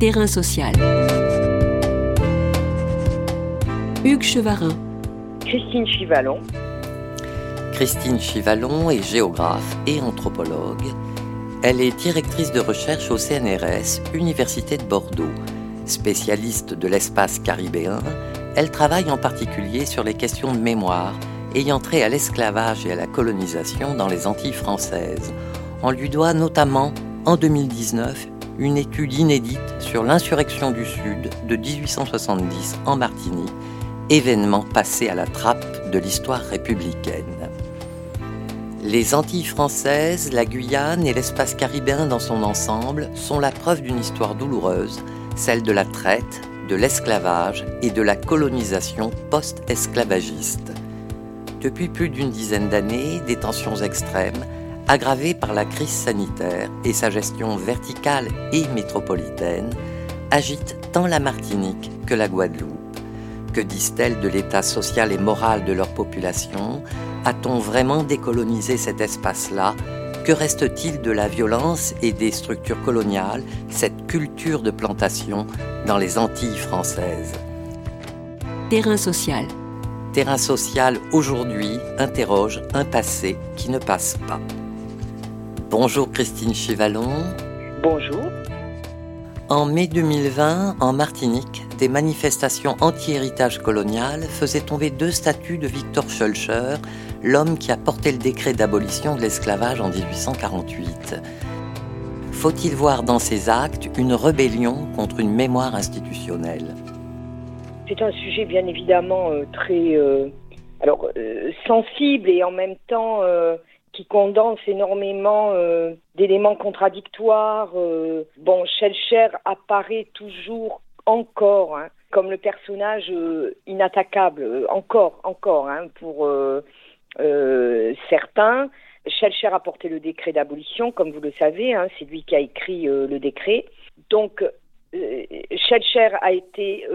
Terrain social. Hugues Chevarin. Christine Chivalon. Christine Chivalon est géographe et anthropologue. Elle est directrice de recherche au CNRS, Université de Bordeaux. Spécialiste de l'espace caribéen, elle travaille en particulier sur les questions de mémoire ayant trait à l'esclavage et à la colonisation dans les Antilles françaises. On lui doit notamment, en 2019, une étude inédite sur l'insurrection du Sud de 1870 en Martinique, événement passé à la trappe de l'histoire républicaine. Les Antilles françaises, la Guyane et l'espace caribéen dans son ensemble sont la preuve d'une histoire douloureuse, celle de la traite, de l'esclavage et de la colonisation post-esclavagiste. Depuis plus d'une dizaine d'années, des tensions extrêmes, aggravées par la crise sanitaire et sa gestion verticale et métropolitaine, agitent tant la Martinique que la Guadeloupe. Que disent-elles de l'état social et moral de leur population? A-t-on vraiment décolonisé cet espace-là? Que reste-t-il de la violence et des structures coloniales, cette culture de plantation dans les Antilles françaises? Terrain social terrain social aujourd'hui interroge un passé qui ne passe pas. Bonjour Christine Chivalon. Bonjour. En mai 2020, en Martinique, des manifestations anti-héritage colonial faisaient tomber deux statues de Victor Schulcher, l'homme qui a porté le décret d'abolition de l'esclavage en 1848. Faut-il voir dans ces actes une rébellion contre une mémoire institutionnelle? C'est un sujet bien évidemment euh, très euh, alors euh, sensible et en même temps qui condense énormément d'éléments contradictoires. bon, Shelcher apparaît toujours encore hein, comme le personnage inattaquable, encore, encore, hein, pour certains. Shelcher a porté le décret d'abolition, comme vous le savez, hein, c'est lui qui a écrit le décret. Donc, Shelcher a été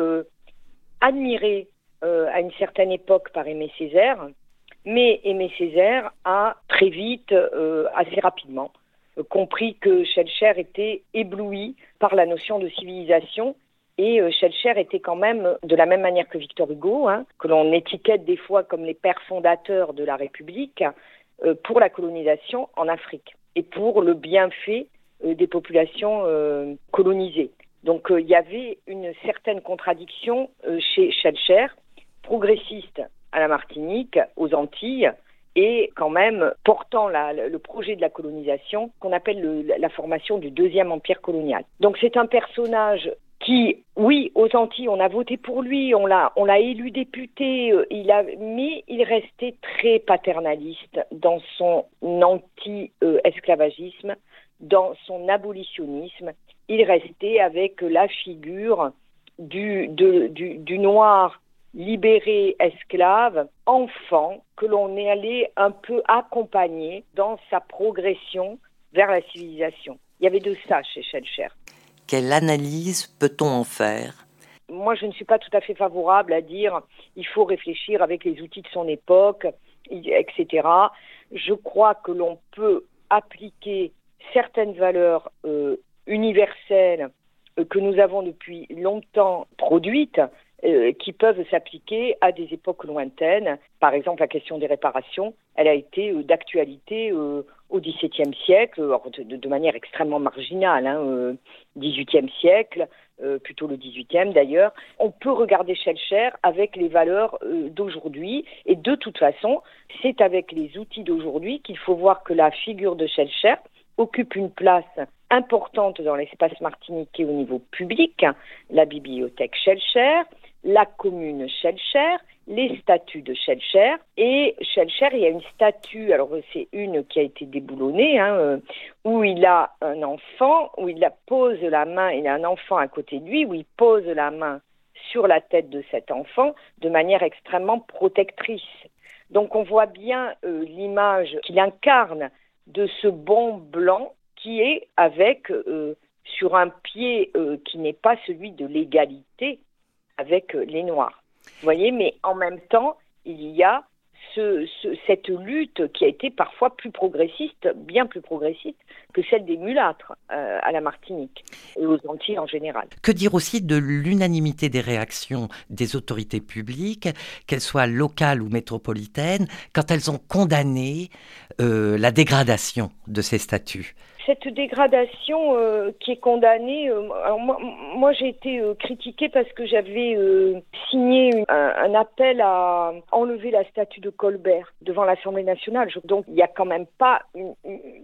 admiré euh, à une certaine époque par Aimé Césaire, mais Aimé Césaire a très vite, euh, assez rapidement, euh, compris que Schellcher était ébloui par la notion de civilisation et euh, était quand même, de la même manière que Victor Hugo, hein, que l'on étiquette des fois comme les pères fondateurs de la République, pour la colonisation en Afrique et pour le bienfait des populations colonisées. Donc euh, il y avait une certaine contradiction euh, chez Schellcher, progressiste la Martinique, aux Antilles, et quand même portant le projet de la colonisation qu'on appelle la formation du deuxième empire colonial. Donc c'est un personnage qui, oui, aux Antilles, on a voté pour lui, on l'a, on l'a élu député, euh, il a, mais il restait très paternaliste dans son anti-esclavagisme, dans son abolitionnisme il restait avec la figure du, noir libéré esclave, enfant, que l'on est allé un peu accompagner dans sa progression vers la civilisation. Il y avait de ça chez Schellcher. Quelle analyse peut-on en faire? Moi, je ne suis pas tout à fait favorable à dire il faut réfléchir avec les outils de son époque, etc. Je crois que l'on peut appliquer certaines valeurs euh, universelles euh, que nous avons depuis longtemps produites euh, qui peuvent s'appliquer à des époques lointaines. Par exemple, la question des réparations, elle a été euh, d'actualité au XVIIe siècle, de, manière extrêmement marginale, hein, XVIIIe siècle, plutôt le XVIIIe d'ailleurs. On peut regarder Schellcher avec les valeurs d'aujourd'hui, et de toute façon, c'est avec les outils d'aujourd'hui qu'il faut voir que la figure de Schellcher occupe une place importante dans l'espace martiniquais au niveau public, la bibliothèque Schellcher, la commune Schellcher, les statues de Schellcher. Et Schellcher, il y a une statue, alors c'est une qui a été déboulonnée, hein, euh, où il a un enfant, où il pose la main, il a un enfant à côté de lui, où il pose la main sur la tête de cet enfant de manière extrêmement protectrice. Donc on voit bien euh, l'image qu'il incarne de ce bon blanc qui est avec euh, sur un pied qui n'est pas celui de l'égalité avec euh, les Noirs. Vous voyez, mais en même temps, il y a cette lutte qui a été parfois plus progressiste, bien plus progressiste que celle des mulâtres euh, à la Martinique et aux Antilles en général. Que dire aussi de l'unanimité des réactions des autorités publiques, qu'elles soient locales ou métropolitaines, quand elles ont condamné euh, la dégradation de ces statuts? Cette dégradation euh, qui est condamnée, euh, moi, j'ai été euh, critiquée parce que j'avais signé un, appel à enlever la statue de Colbert devant l'Assemblée nationale. donc il n'y a quand même pas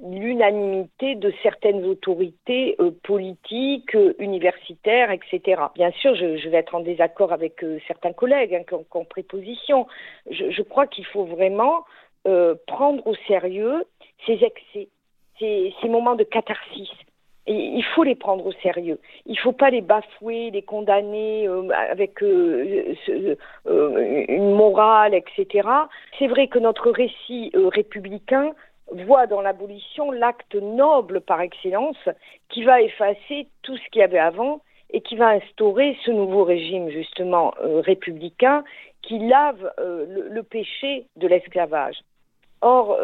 l'unanimité de certaines autorités politiques, universitaires, etc. Bien sûr, je, vais être en désaccord avec certains collègues hein, qui, ont, pris position. Je, je crois qu'il faut vraiment prendre au sérieux ces excès ces, ces moments de catharsis. Il faut les prendre au sérieux. Il ne faut pas les bafouer, les condamner euh, avec euh, euh, une morale, etc. C'est vrai que notre récit républicain voit dans l'abolition l'acte noble par excellence qui va effacer tout ce qu'il y avait avant et qui va instaurer ce nouveau régime justement républicain qui lave le, péché de l'esclavage. Or,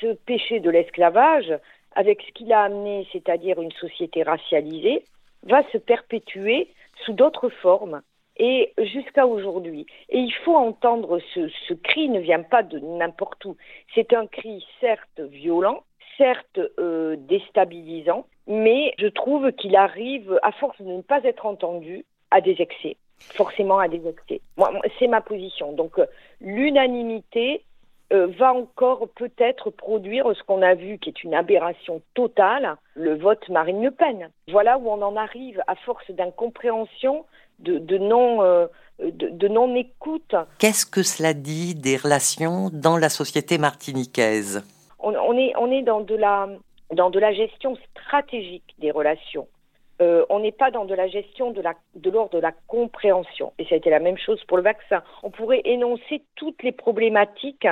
ce péché de l'esclavage, avec ce qu'il a amené, c'est-à-dire une société racialisée, va se perpétuer sous d'autres formes et jusqu'à aujourd'hui. Et il faut entendre ce, cri ne vient pas de n'importe où. C'est un cri certes violent, certes euh, déstabilisant, mais je trouve qu'il arrive, à force de ne pas être entendu, à des excès, forcément à des excès. C'est ma position. Donc euh, l'unanimité, euh, va encore peut-être produire ce qu'on a vu qui est une aberration totale, le vote Marine Le Pen. Voilà où on en arrive à force d'incompréhension, de, de non... Euh, de, non-écoute. Qu'est-ce que cela dit des relations dans la société martiniquaise? On, on, est, on est dans de, la, dans de la gestion stratégique des relations. Euh, on n'est pas dans de la gestion de l'ordre de, la compréhension. Et ça a été la même chose pour le vaccin. On pourrait énoncer toutes les problématiques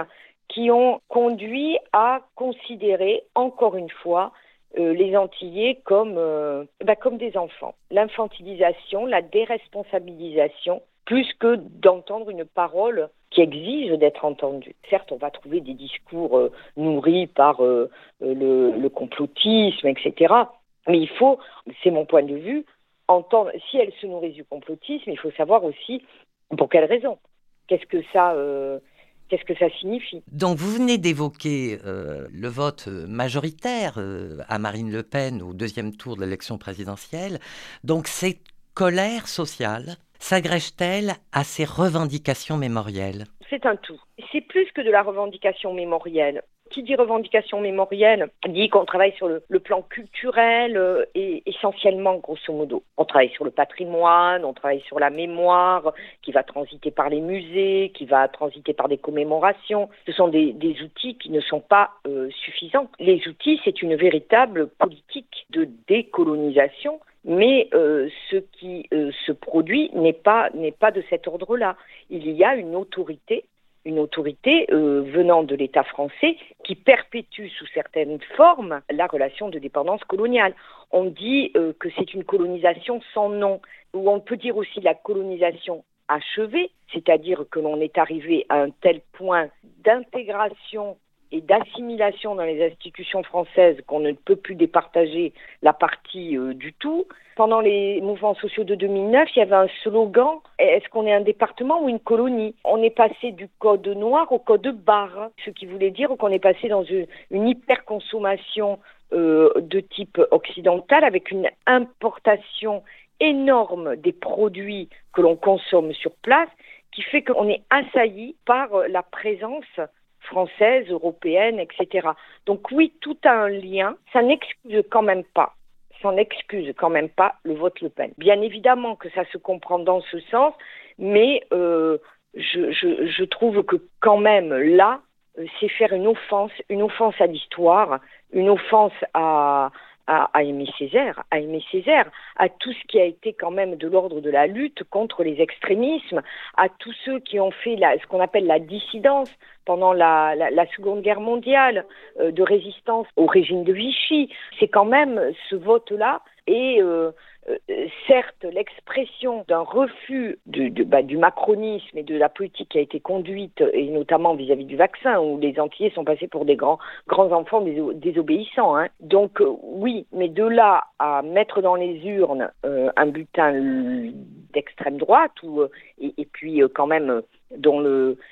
qui ont conduit à considérer, encore une fois, euh, les Antillais comme, euh, bah, comme des enfants. L'infantilisation, la déresponsabilisation, plus que d'entendre une parole qui exige d'être entendue. Certes, on va trouver des discours nourris par le, complotisme, etc. Mais il faut, c'est mon point de vue, entendre, si elle se nourrit du complotisme, il faut savoir aussi pour quelles raisons. Qu'est-ce que ça Qu'est-ce que ça signifie Donc vous venez d'évoquer euh, le vote majoritaire euh, à Marine Le Pen au deuxième tour de l'élection présidentielle. Donc cette colère sociale s'agrège-t-elle à ces revendications mémorielles? C'est un tout. C'est plus que de la revendication mémorielle qui dit revendication mémorielle dit qu'on travaille sur le, plan culturel euh, et essentiellement, grosso modo. On travaille sur le patrimoine, on travaille sur la mémoire qui va transiter par les musées, qui va transiter par des commémorations. Ce sont des, outils qui ne sont pas euh, suffisants. Les outils, c'est une véritable politique de décolonisation mais euh, ce qui se produit n'est pas n'est pas de cet ordre-là. Il y a une autorité une autorité euh, venant de l'État français qui perpétue sous certaines formes la relation de dépendance coloniale. On dit euh, que c'est une colonisation sans nom, ou on peut dire aussi la colonisation achevée, c'est-à-dire que l'on est arrivé à un tel point d'intégration et d'assimilation dans les institutions françaises qu'on ne peut plus départager la partie euh, du tout. Pendant les mouvements sociaux de 2009, il y avait un slogan est-ce qu'on est un département ou une colonie? On est passé du code noir au code barre, ce qui voulait dire qu'on est passé dans une, une hyperconsommation euh, de type occidental avec une importation énorme des produits que l'on consomme sur place qui fait qu'on est assailli par la présence française, européenne, etc. Donc oui, tout a un lien. Ça n'excuse quand même pas, ça n'excuse quand même pas le vote Le Pen. Bien évidemment que ça se comprend dans ce sens, mais euh, je, je, trouve que quand même là, euh, c'est faire une offense, une offense à l'histoire, une offense à, à, Aimé Césaire, à Aimé Césaire, à tout ce qui a été quand même de l'ordre de la lutte contre les extrémismes, à tous ceux qui ont fait la, ce qu'on appelle la dissidence pendant la, Seconde Guerre mondiale, euh, de résistance au régime de Vichy. C'est quand même ce vote-là et euh, certes l'expression d'un refus du, bah, du, macronisme et de la politique qui a été conduite, et notamment vis-à-vis du vaccin, où les Antillais sont passés pour des grands, enfants désobéissants. Hein. Donc euh, oui, mais de là à mettre dans les urnes un bulletin d'extrême droite, et, puis quand même dont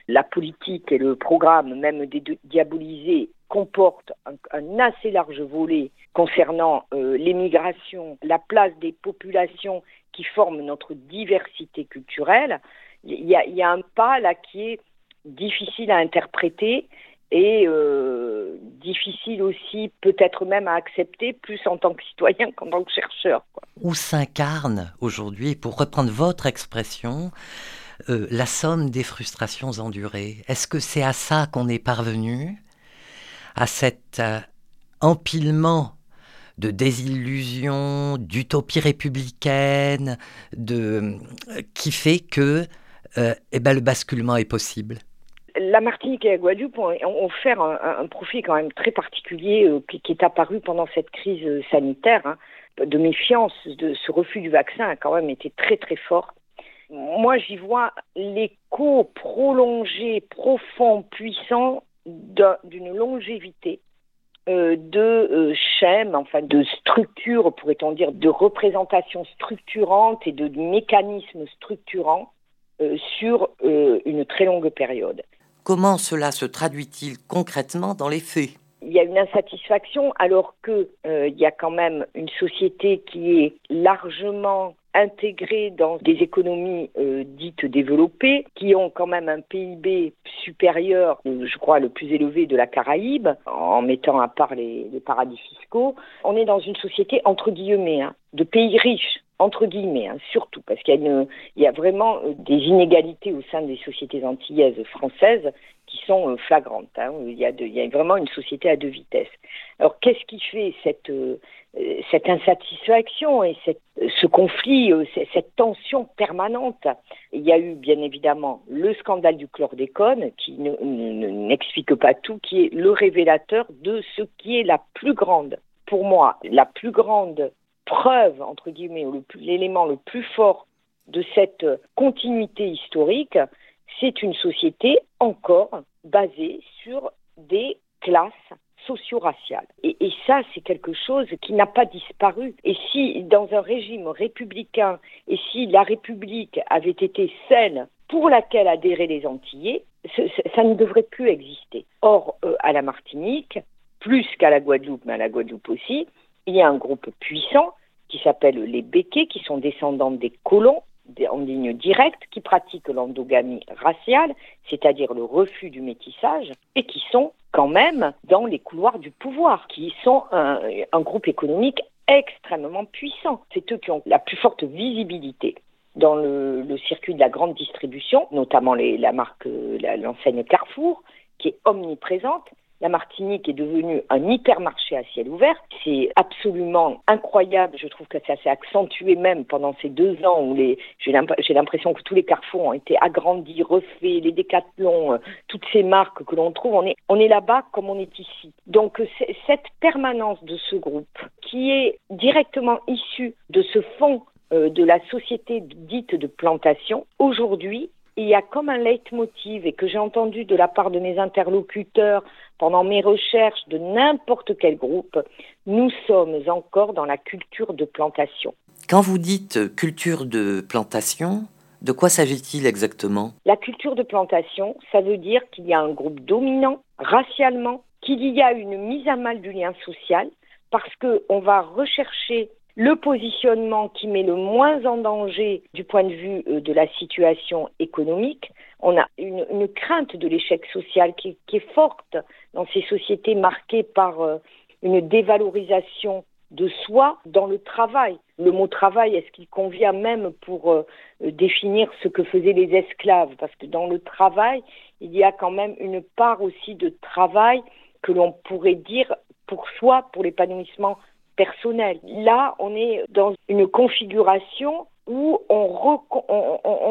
la politique et le programme même diabolisé comporte un, assez large volet concernant euh, l'émigration, la place des populations qui forment notre diversité culturelle, il y, a un pas là qui est difficile à interpréter et euh, difficile aussi peut-être même à accepter, plus en tant que citoyen qu'en tant que chercheur. Où s'incarne aujourd'hui, pour reprendre votre expression, euh, la somme des frustrations endurées? Est-ce que c'est à ça qu'on est parvenu? À cet empilement de désillusions, d'utopie républicaine, de, euh, qui fait que eh ben, le basculement est possible la Martinique et la Guadeloupe ont, offert un, profit quand même très particulier qui, est apparu pendant cette crise sanitaire. Hein, de méfiance, de ce refus du vaccin a quand même été très très fort moi, j'y vois l'écho prolongé, profond, puissant d'une longévité euh, de euh, schèmes, enfin de structures, pourrait-on dire, de représentations structurantes et de mécanismes structurants euh, sur une très longue période. Comment cela se traduit-il concrètement dans les faits? Il y a une insatisfaction alors qu'il il y a quand même une société qui est largement intégrés dans des économies euh, dites développées, qui ont quand même un PIB supérieur, je crois, le plus élevé de la Caraïbe, en mettant à part les, paradis fiscaux. On est dans une société, entre guillemets, hein, de pays riches entre guillemets, hein, surtout, parce qu'il y, a vraiment euh, des inégalités au sein des sociétés antillaises françaises qui sont euh, flagrantes. Hein. il, y a vraiment une société à deux vitesses. Alors, qu'est-ce qui fait cette, euh, insatisfaction et ce conflit, euh, cette tension permanente? Il y a eu bien évidemment le scandale du chlordécone qui n'explique pas tout, qui est le révélateur de ce qui est la plus grande, pour moi, la plus grande preuve, entre guillemets, l'élément le plus fort de cette continuité historique, c'est une société encore basée sur des classes socio-raciale. Et, et, ça, c'est quelque chose qui n'a pas disparu. Et si, dans un régime républicain, et si la République avait été celle pour laquelle adhéraient les Antillais, ça ne devrait plus exister. Or, euh, à la Martinique, plus qu'à la Guadeloupe, mais à la Guadeloupe aussi, il y a un groupe puissant qui s'appelle les Béquets, qui sont descendants des colons, en ligne directe, qui pratiquent l'endogamie raciale, c'est-à-dire le refus du métissage, et qui sont quand même dans les couloirs du pouvoir, qui sont un, groupe économique extrêmement puissant. C'est eux qui ont la plus forte visibilité dans le, circuit de la grande distribution, notamment la marque, l'enseigne Carrefour, qui est omniprésente, la Martinique est devenue un hypermarché à ciel ouvert. C'est absolument incroyable. Je trouve que ça s'est accentué même pendant ces deux ans où les, j'ai l'impression que tous les carrefours ont été agrandis, refaits, les décathlons, euh, toutes ces marques que l'on trouve. On est, on est là-bas comme on est ici. Donc, cette permanence de ce groupe qui est directement issue de ce fonds euh, de la société dite de plantation, aujourd'hui, il y a comme un leitmotiv et que j'ai entendu de la part de mes interlocuteurs pendant mes recherches de n'importe quel groupe, nous sommes encore dans la culture de plantation. Quand vous dites culture de plantation, de quoi s'agit-il exactement? La culture de plantation, ça veut dire qu'il y a un groupe dominant racialement, qu'il y a une mise à mal du lien social, parce qu'on va rechercher le positionnement qui met le moins en danger du point de vue euh, de la situation économique. On a une, crainte de l'échec social qui, est forte dans ces sociétés marquées par euh, une dévalorisation de soi dans le travail. Le mot travail, est-ce qu'il convient même pour euh, définir ce que faisaient les esclaves? Parce que dans le travail, il y a quand même une part aussi de travail que l'on pourrait dire pour soi, pour l'épanouissement personnel. Là, on est dans une configuration où on,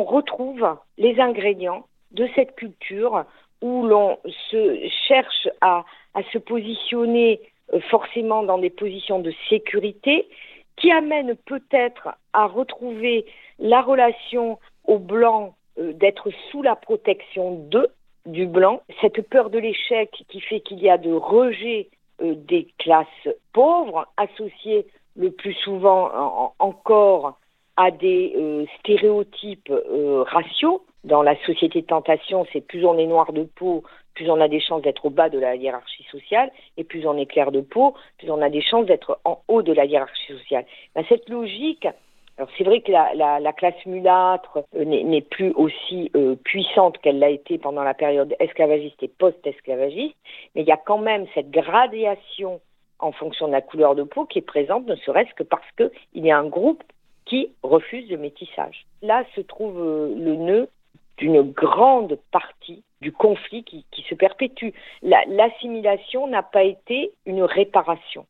retrouve les ingrédients de cette culture, où l'on se cherche à, se positionner euh, forcément dans des positions de sécurité, qui amène peut-être à retrouver la relation au blanc euh, d'être sous la protection d'eux, du blanc, cette peur de l'échec qui fait qu'il y a de rejet des classes pauvres, associées le plus souvent encore à des euh, stéréotypes raciaux. Dans la société de tentation, c'est plus on est noir de peau, plus on a des chances d'être au bas de la hiérarchie sociale, et plus on est clair de peau, plus on a des chances d'être en haut de la hiérarchie sociale. Ben, cette logique, alors c'est vrai que la, classe mulâtre euh, n'est plus aussi euh, puissante qu'elle l'a été pendant la période esclavagiste et post-esclavagiste, mais il y a quand même cette gradation en fonction de la couleur de peau qui est présente, ne serait-ce que parce qu'il y a un groupe qui refuse le métissage. Là se trouve euh, le nœud d'une grande partie du conflit qui, qui se perpétue. L'assimilation n'a pas été une réparation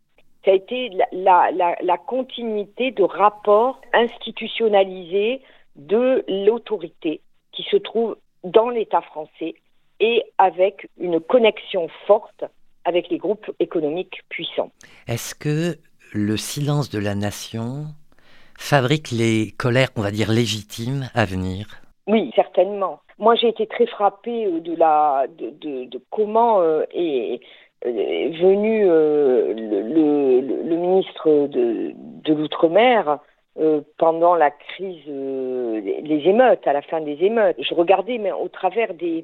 ça a été la, continuité de rapports institutionnalisés de l'autorité qui se trouve dans l'État français et avec une connexion forte avec les groupes économiques puissants. Est-ce que le silence de la nation fabrique les colères, on va dire, légitimes à venir? Oui, certainement. Moi, j'ai été très frappée de, la, de, de, comment euh, et est venu euh, le, ministre de, l'Outre-mer euh, pendant la crise, euh, les émeutes, à la fin des émeutes. Je regardais, mais au travers de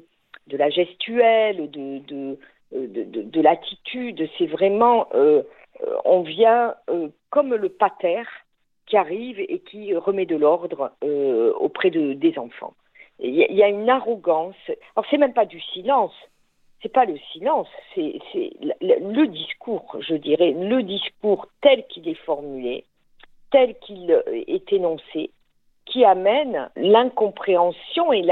la gestuelle, de, de, de, l'attitude, c'est vraiment, on vient comme le pater qui arrive et qui remet de l'ordre auprès de, des enfants. Il y, y, a une arrogance. Alors c'est même pas du silence, c'est pas le silence, c'est le, discours, je dirais, le discours tel qu'il est formulé, tel qu'il est énoncé, qui amène l'incompréhension et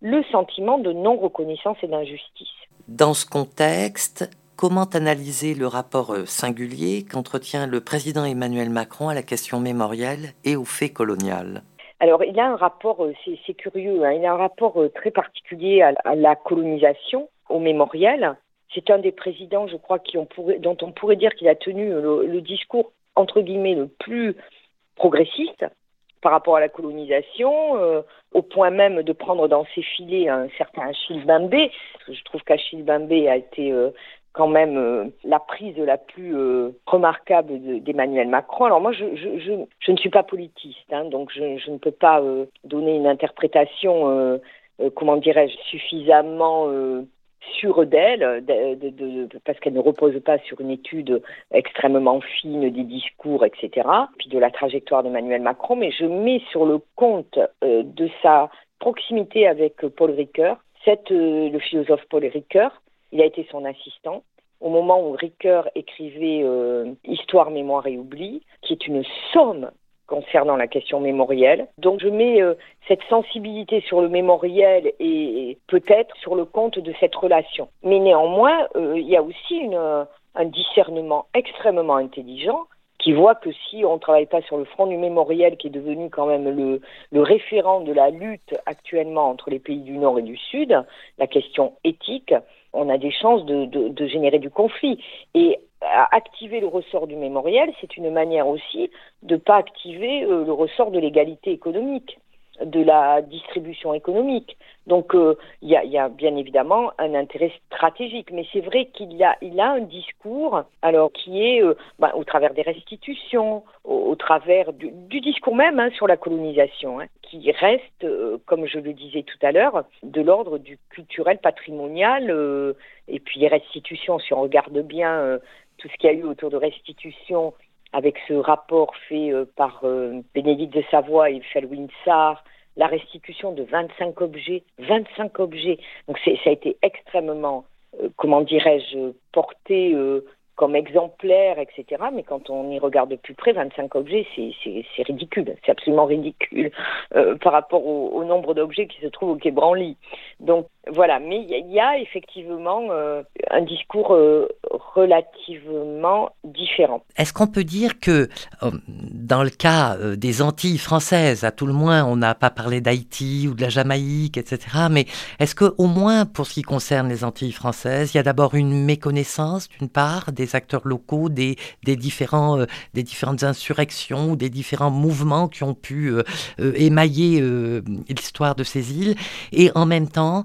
le sentiment de non-reconnaissance et d'injustice. Dans ce contexte, comment analyser le rapport euh, singulier qu'entretient le président Emmanuel Macron à la question mémorielle et au fait colonial? Alors, il a un rapport, euh, c'est curieux, hein, il a un rapport euh, très particulier à la colonisation, au mémorial. C'est un des présidents, je crois, dont on pourrait dire qu'il a tenu le, discours, entre guillemets, le plus progressiste par rapport à la colonisation, euh, au point même de prendre dans ses filets un certain Achille Bambé. Je trouve qu'Achille Bambé a été euh, quand même euh, la prise la plus remarquable d'Emmanuel Macron. Alors moi, je, ne suis pas politiste, hein, donc je, ne peux pas donner une interprétation, comment dirais-je, suffisamment sûre d'elle, parce qu'elle ne repose pas sur une étude extrêmement fine des discours, etc., puis de la trajectoire d'Emmanuel Macron, mais je mets sur le compte euh, de sa proximité avec Paul Ricoeur, euh, le philosophe Paul Ricoeur, il a été son assistant, au moment où Ricoeur écrivait euh, Histoire, mémoire et oubli, qui est une somme concernant la question mémorielle. Donc je mets euh, cette sensibilité sur le mémoriel et, peut-être sur le compte de cette relation. Mais néanmoins, euh, il y a aussi une, un discernement extrêmement intelligent qui voit que si on ne travaille pas sur le front du mémoriel, qui est devenu quand même le, référent de la lutte actuellement entre les pays du Nord et du Sud, la question éthique, on a des chances de, de, de générer du conflit. Et activer le ressort du mémoriel, c'est une manière aussi de ne pas activer euh, le ressort de l'égalité économique, de la distribution économique. Donc euh, il y, a, bien évidemment un intérêt stratégique, mais c'est vrai qu'il a, il a un discours, alors qui est euh, bah, au travers des restitutions, au, travers du, discours même hein, sur la colonisation, hein, qui reste, comme je le disais tout à l'heure, de l'ordre du culturel patrimonial. et puis les restitutions, si on regarde bien tout ce qu'il y a eu autour de restitution avec ce rapport fait euh, par euh, Bénédicte de Savoie et Felwinsar, la restitution de 25 objets, 25 objets. Donc ça a été extrêmement, euh, comment dirais-je, porté comme exemplaire, etc. Mais quand on y regarde de plus près, 25 objets, c'est ridicule. C'est absolument ridicule par rapport au, au nombre d'objets qui se trouvent au Quai Branly. Donc Voilà, mais il y, a effectivement euh, un discours euh, relativement différent. Est-ce qu'on peut dire que euh, dans le cas des Antilles françaises, à tout le moins, on n'a pas parlé d'Haïti ou de la Jamaïque, etc., mais est-ce que au moins pour ce qui concerne les Antilles françaises, il y a d'abord une méconnaissance d'une part des acteurs locaux, des, différents, des différentes insurrections des différents mouvements qui ont pu émailler l'histoire de ces îles, et en même temps,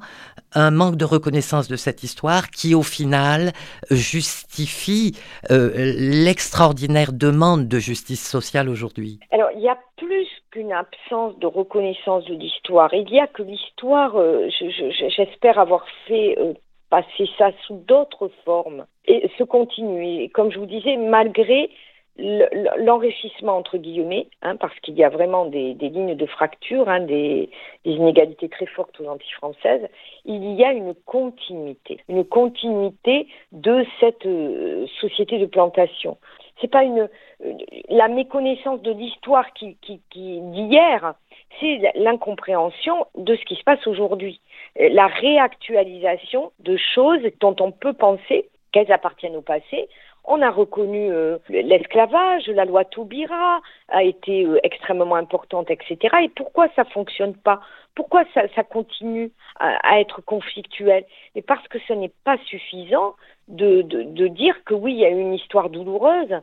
un manque de reconnaissance de cette histoire qui, au final, justifie euh, l'extraordinaire demande de justice sociale aujourd'hui Alors, il y a plus qu'une absence de reconnaissance de l'histoire. Il y a que l'histoire, euh, j'espère avoir fait euh, passer ça sous d'autres formes et se continuer. Comme je vous disais, malgré l'enrichissement entre guillemets, hein, parce qu'il y a vraiment des, lignes de fracture, hein, des, inégalités très fortes aux Antilles françaises, il y a une continuité, une continuité de cette euh, société de plantation. C'est pas une la méconnaissance de l'histoire qui, d'hier, c'est l'incompréhension de ce qui se passe aujourd'hui, la réactualisation de choses dont on peut penser qu'elles appartiennent au passé, on a reconnu euh, l'esclavage, la loi Taubira a été euh, extrêmement importante, etc. Et pourquoi ça fonctionne pas? Pourquoi ça, continue à, être conflictuel? Et parce que ce n'est pas suffisant de, de dire que oui, il y a une histoire douloureuse.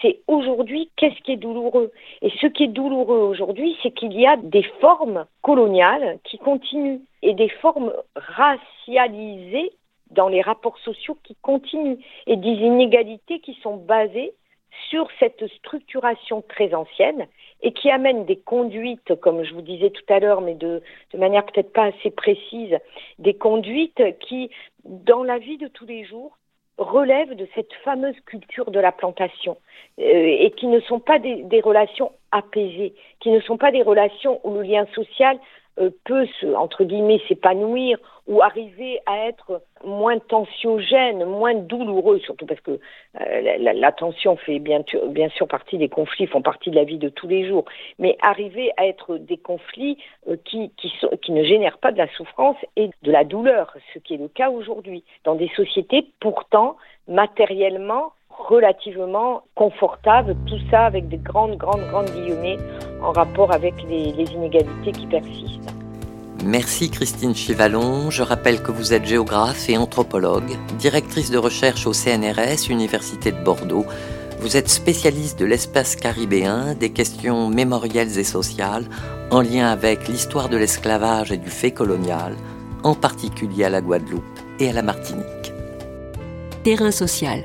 C'est aujourd'hui qu'est-ce qui est douloureux? Et ce qui est douloureux aujourd'hui, c'est qu'il y a des formes coloniales qui continuent et des formes racialisées dans les rapports sociaux qui continuent et des inégalités qui sont basées sur cette structuration très ancienne et qui amènent des conduites, comme je vous disais tout à l'heure, mais de, manière peut-être pas assez précise, des conduites qui, dans la vie de tous les jours, relèvent de cette fameuse culture de la plantation euh, et qui ne sont pas des, des, relations apaisées, qui ne sont pas des relations où le lien social peut se, entre guillemets, s'épanouir ou arriver à être moins tensiogène, moins douloureux, surtout parce que euh, la, tension fait bien, bien, sûr partie des conflits, font partie de la vie de tous les jours, mais arriver à être des conflits euh, qui, qui, qui ne génèrent pas de la souffrance et de la douleur, ce qui est le cas aujourd'hui, dans des sociétés pourtant matériellement relativement confortable, tout ça avec des grandes, grandes, grandes guillemets en rapport avec les, inégalités qui persistent. Merci Christine Chivalon. Je rappelle que vous êtes géographe et anthropologue, directrice de recherche au CNRS, Université de Bordeaux. Vous êtes spécialiste de l'espace caribéen, des questions mémorielles et sociales, en lien avec l'histoire de l'esclavage et du fait colonial, en particulier à la Guadeloupe et à la Martinique. Terrain social